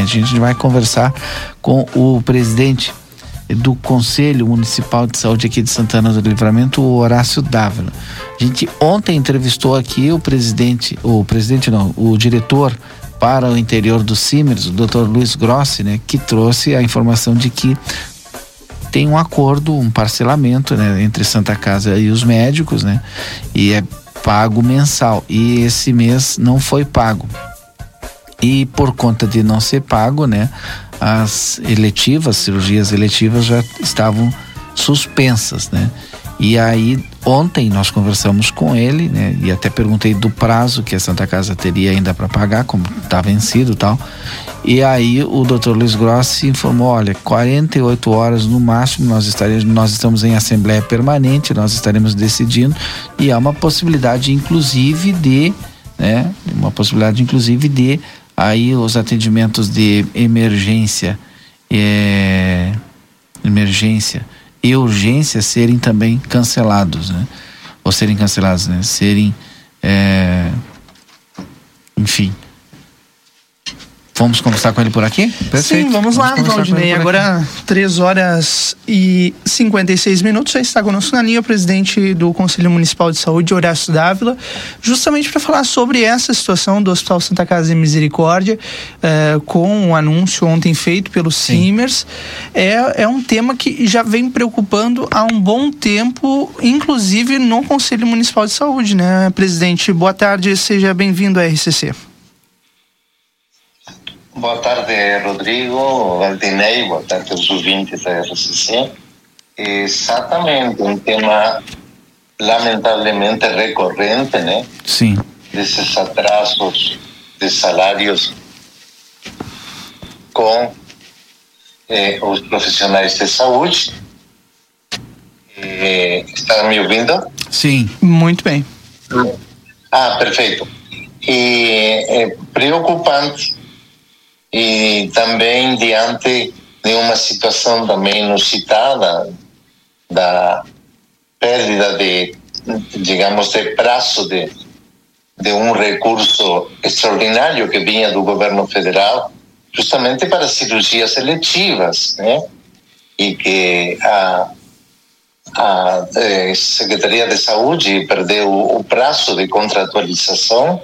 A gente vai conversar com o presidente do Conselho Municipal de Saúde aqui de Santana do Livramento, o Horácio Dávila. A gente ontem entrevistou aqui o presidente, o presidente não, o diretor para o interior do Simers, o Dr. Luiz Grossi, né, que trouxe a informação de que tem um acordo, um parcelamento, né, entre Santa Casa e os médicos, né, e é pago mensal. E esse mês não foi pago. E por conta de não ser pago, né, as eletivas, cirurgias eletivas já estavam suspensas, né? E aí ontem nós conversamos com ele, né? E até perguntei do prazo que a Santa Casa teria ainda para pagar, como está vencido, tal. E aí o Dr. Luiz Grossi informou, olha, 48 horas no máximo nós estaremos, nós estamos em assembleia permanente, nós estaremos decidindo e há uma possibilidade inclusive de, né? Uma possibilidade inclusive de aí os atendimentos de emergência, é, emergência e urgência serem também cancelados, né? Ou serem cancelados, né? Serem, é, enfim, Vamos conversar com ele por aqui? Perfeito. Sim, vamos, vamos lá, Valdinei. Agora, 3 horas e 56 minutos. Já está conosco na linha o presidente do Conselho Municipal de Saúde, Horácio Dávila, justamente para falar sobre essa situação do Hospital Santa Casa de Misericórdia, eh, com o um anúncio ontem feito pelo Simers. É, é um tema que já vem preocupando há um bom tempo, inclusive no Conselho Municipal de Saúde, né, presidente? Boa tarde, seja bem-vindo à RCC. Boa tarde, Rodrigo, Valdinei, boa tarde aos ouvintes da RCC. Exatamente, um tema lamentavelmente recorrente, né? Sim. Desses atrasos de salários com eh, os profissionais de saúde. Eh, está me ouvindo? Sim. Muito bem. Ah, perfeito. E é preocupante e também diante de uma situação também inusitada da perda de, digamos, de prazo de, de um recurso extraordinário que vinha do governo federal justamente para cirurgias eletivas, né? E que a, a eh, Secretaria de Saúde perdeu o prazo de contratualização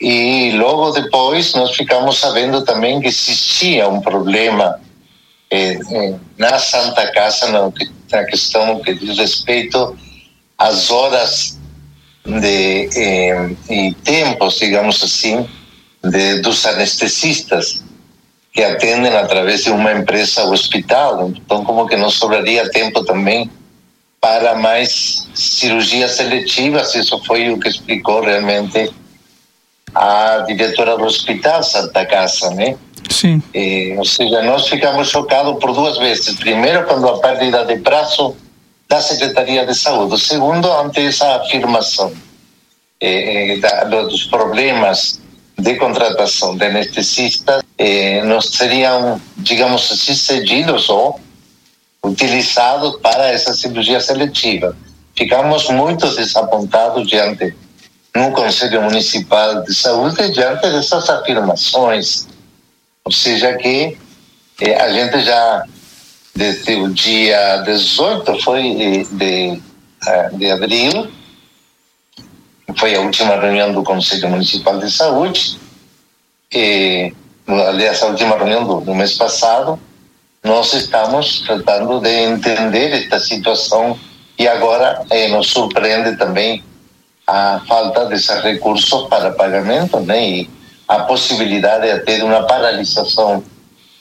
e logo depois nós ficamos sabendo também que existia um problema eh, na Santa Casa na, na, questão que diz respeito às horas de, eh, e tempos, digamos assim, de, dos anestesistas que atendem através de uma empresa hospital. Então, como que não sobraria tempo também para mais cirurgias seletivas? Isso foi o que explicou realmente a diretora do hospital Santa Casa, né? Sim. Eh, ou seja, nós ficamos chocados por duas vezes. Primeiro, quando a perda de prazo da Secretaria de Saúde. Segundo, ante essa afirmação eh, da, dos problemas de contratação de anestesistas, eh, nós seriam, digamos assim, cedidos ou utilizados para essa cirurgia seletiva. Ficamos muito desapontados diante no Conselho Municipal de Saúde diante dessas afirmações. Ou seja, que eh, a gente já, desde o dia 18 foi de, eh, de abril, foi a última reunião do Conselho Municipal de Saúde, e, aliás, a última reunião do, do mês passado, nós estamos tratando de entender esta situação e agora eh, nos surpreende também a falta desses recursos para pagamento né, e a possibilidade até de uma paralisação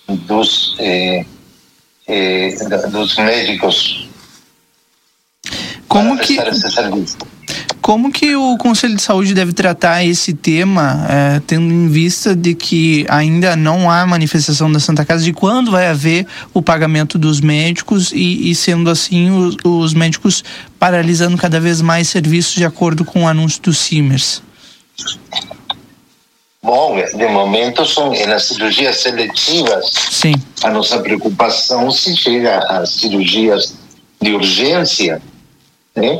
dos, eh, eh, dos médicos como que como que o Conselho de Saúde deve tratar esse tema, é, tendo em vista de que ainda não há manifestação da Santa Casa de quando vai haver o pagamento dos médicos e, e sendo assim os, os, médicos paralisando cada vez mais serviços de acordo com o anúncio do Simers? Bom, de momento são nas cirurgias seletivas. Sim. A nossa preocupação se chega às cirurgias de urgência, né?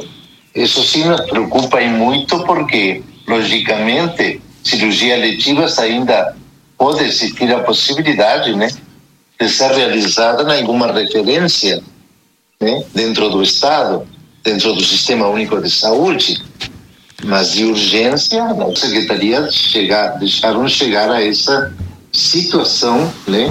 Isso sim nos preocupa e muito porque, logicamente, cirurgias letivas ainda pode existir a possibilidade, né, de ser realizada em alguma referência, né, dentro do Estado, dentro do Sistema Único de Saúde, mas de urgência, a Secretaria chegar, deixaram chegar a essa situação, né,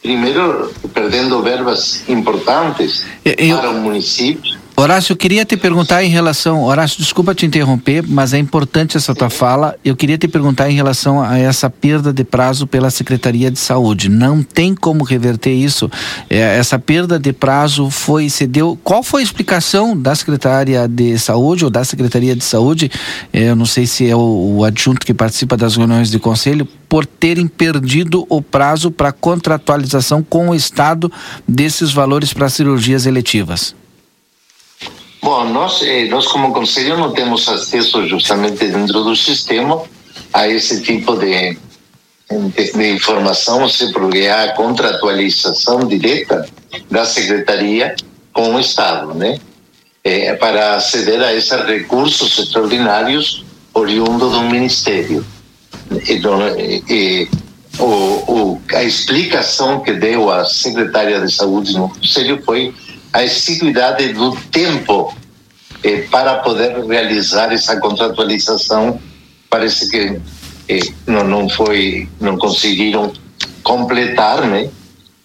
primeiro perdendo verbas importantes eu, para o município Horácio, eu queria te perguntar em relação. Horácio, desculpa te interromper, mas é importante essa tua fala. Eu queria te perguntar em relação a essa perda de prazo pela Secretaria de Saúde. Não tem como reverter isso. É, essa perda de prazo foi. Se deu, qual foi a explicação da Secretaria de Saúde ou da Secretaria de Saúde? É, eu não sei se é o, o adjunto que participa das reuniões de conselho, por terem perdido o prazo para contratualização com o Estado desses valores para cirurgias eletivas. Bom, nós, eh, nós como conselho não temos acesso justamente dentro do sistema a esse tipo de, de, de informação, porque é a contratualização direta da secretaria com o Estado, né? É, para aceder a esses recursos extraordinários oriundos do Ministério. E, o, o, a explicação que deu a secretária de Saúde no Conselho foi a exiguidade do tempo eh, para poder realizar essa contratualização. Parece que eh, não, não foi, não conseguiram completar, né,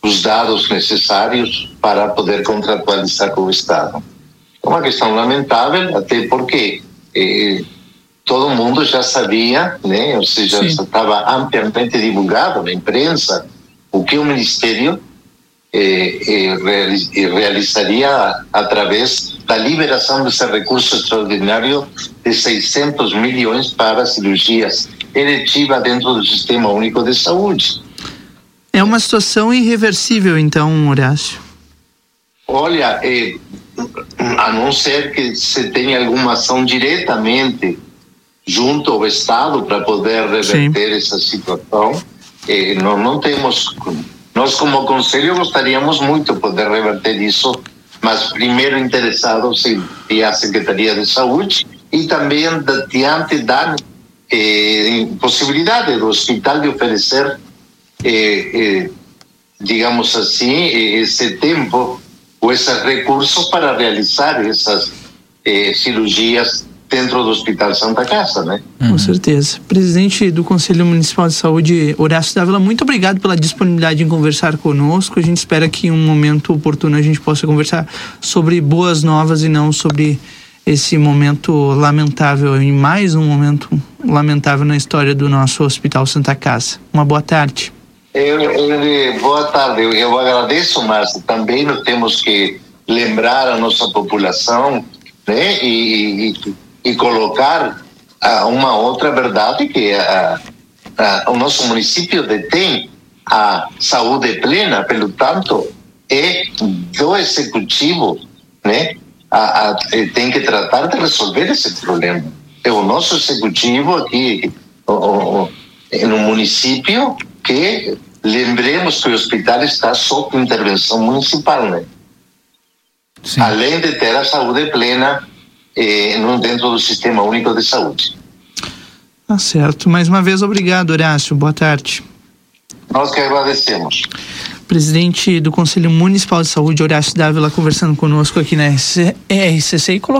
os dados necessários para poder contratualizar com o Estado. É uma questão lamentável, até porque eh, todo mundo já sabia, né, ou seja, estava amplamente divulgado na imprensa o que o Ministério eh, eh, realizaria através da liberação desse recurso extraordinário de 600 milhões para cirurgias eletivas dentro do Sistema Único de Saúde. É uma situação irreversível, então, Horácio? Olha, eh, a não ser que se tenha alguma ação diretamente junto ao Estado para poder reverter Sim. essa situação, eh, não, não temos nós, como Conselho, gostaríamos muito de poder reverter isso, mas primeiro interessado seria a Secretaria de Saúde e também diante da eh, possibilidade do hospital de oferecer, eh, eh, digamos assim, esse tempo ou esses recursos para realizar essas eh, cirurgias dentro do Hospital Santa Casa, né? Com certeza. Presidente do Conselho Municipal de Saúde, Horácio Dávila, muito obrigado pela disponibilidade em conversar conosco. A gente espera que em um momento oportuno a gente possa conversar sobre boas novas e não sobre esse momento lamentável e mais um momento lamentável na história do nosso Hospital Santa Casa. Uma boa tarde. Eu, eu, boa tarde. Eu, eu agradeço, mas também nós temos que lembrar a nossa população né? E, e, e colocar uh, uma outra verdade que uh, o nosso município detém a saúde plena, pelo tanto, é do executivo, né? A, a, tem que tratar de resolver esse problema. É o nosso executivo aqui o, o, no município que lembremos que o hospital está sob intervenção municipal, né? Sim. Além de ter a saúde plena, eh, dentro do Sistema Único de Saúde. Tá certo. Mais uma vez, obrigado, Horácio. Boa tarde. Nós que agradecemos. Presidente do Conselho Municipal de Saúde, Horácio Dávila, conversando conosco aqui na RCC e colocando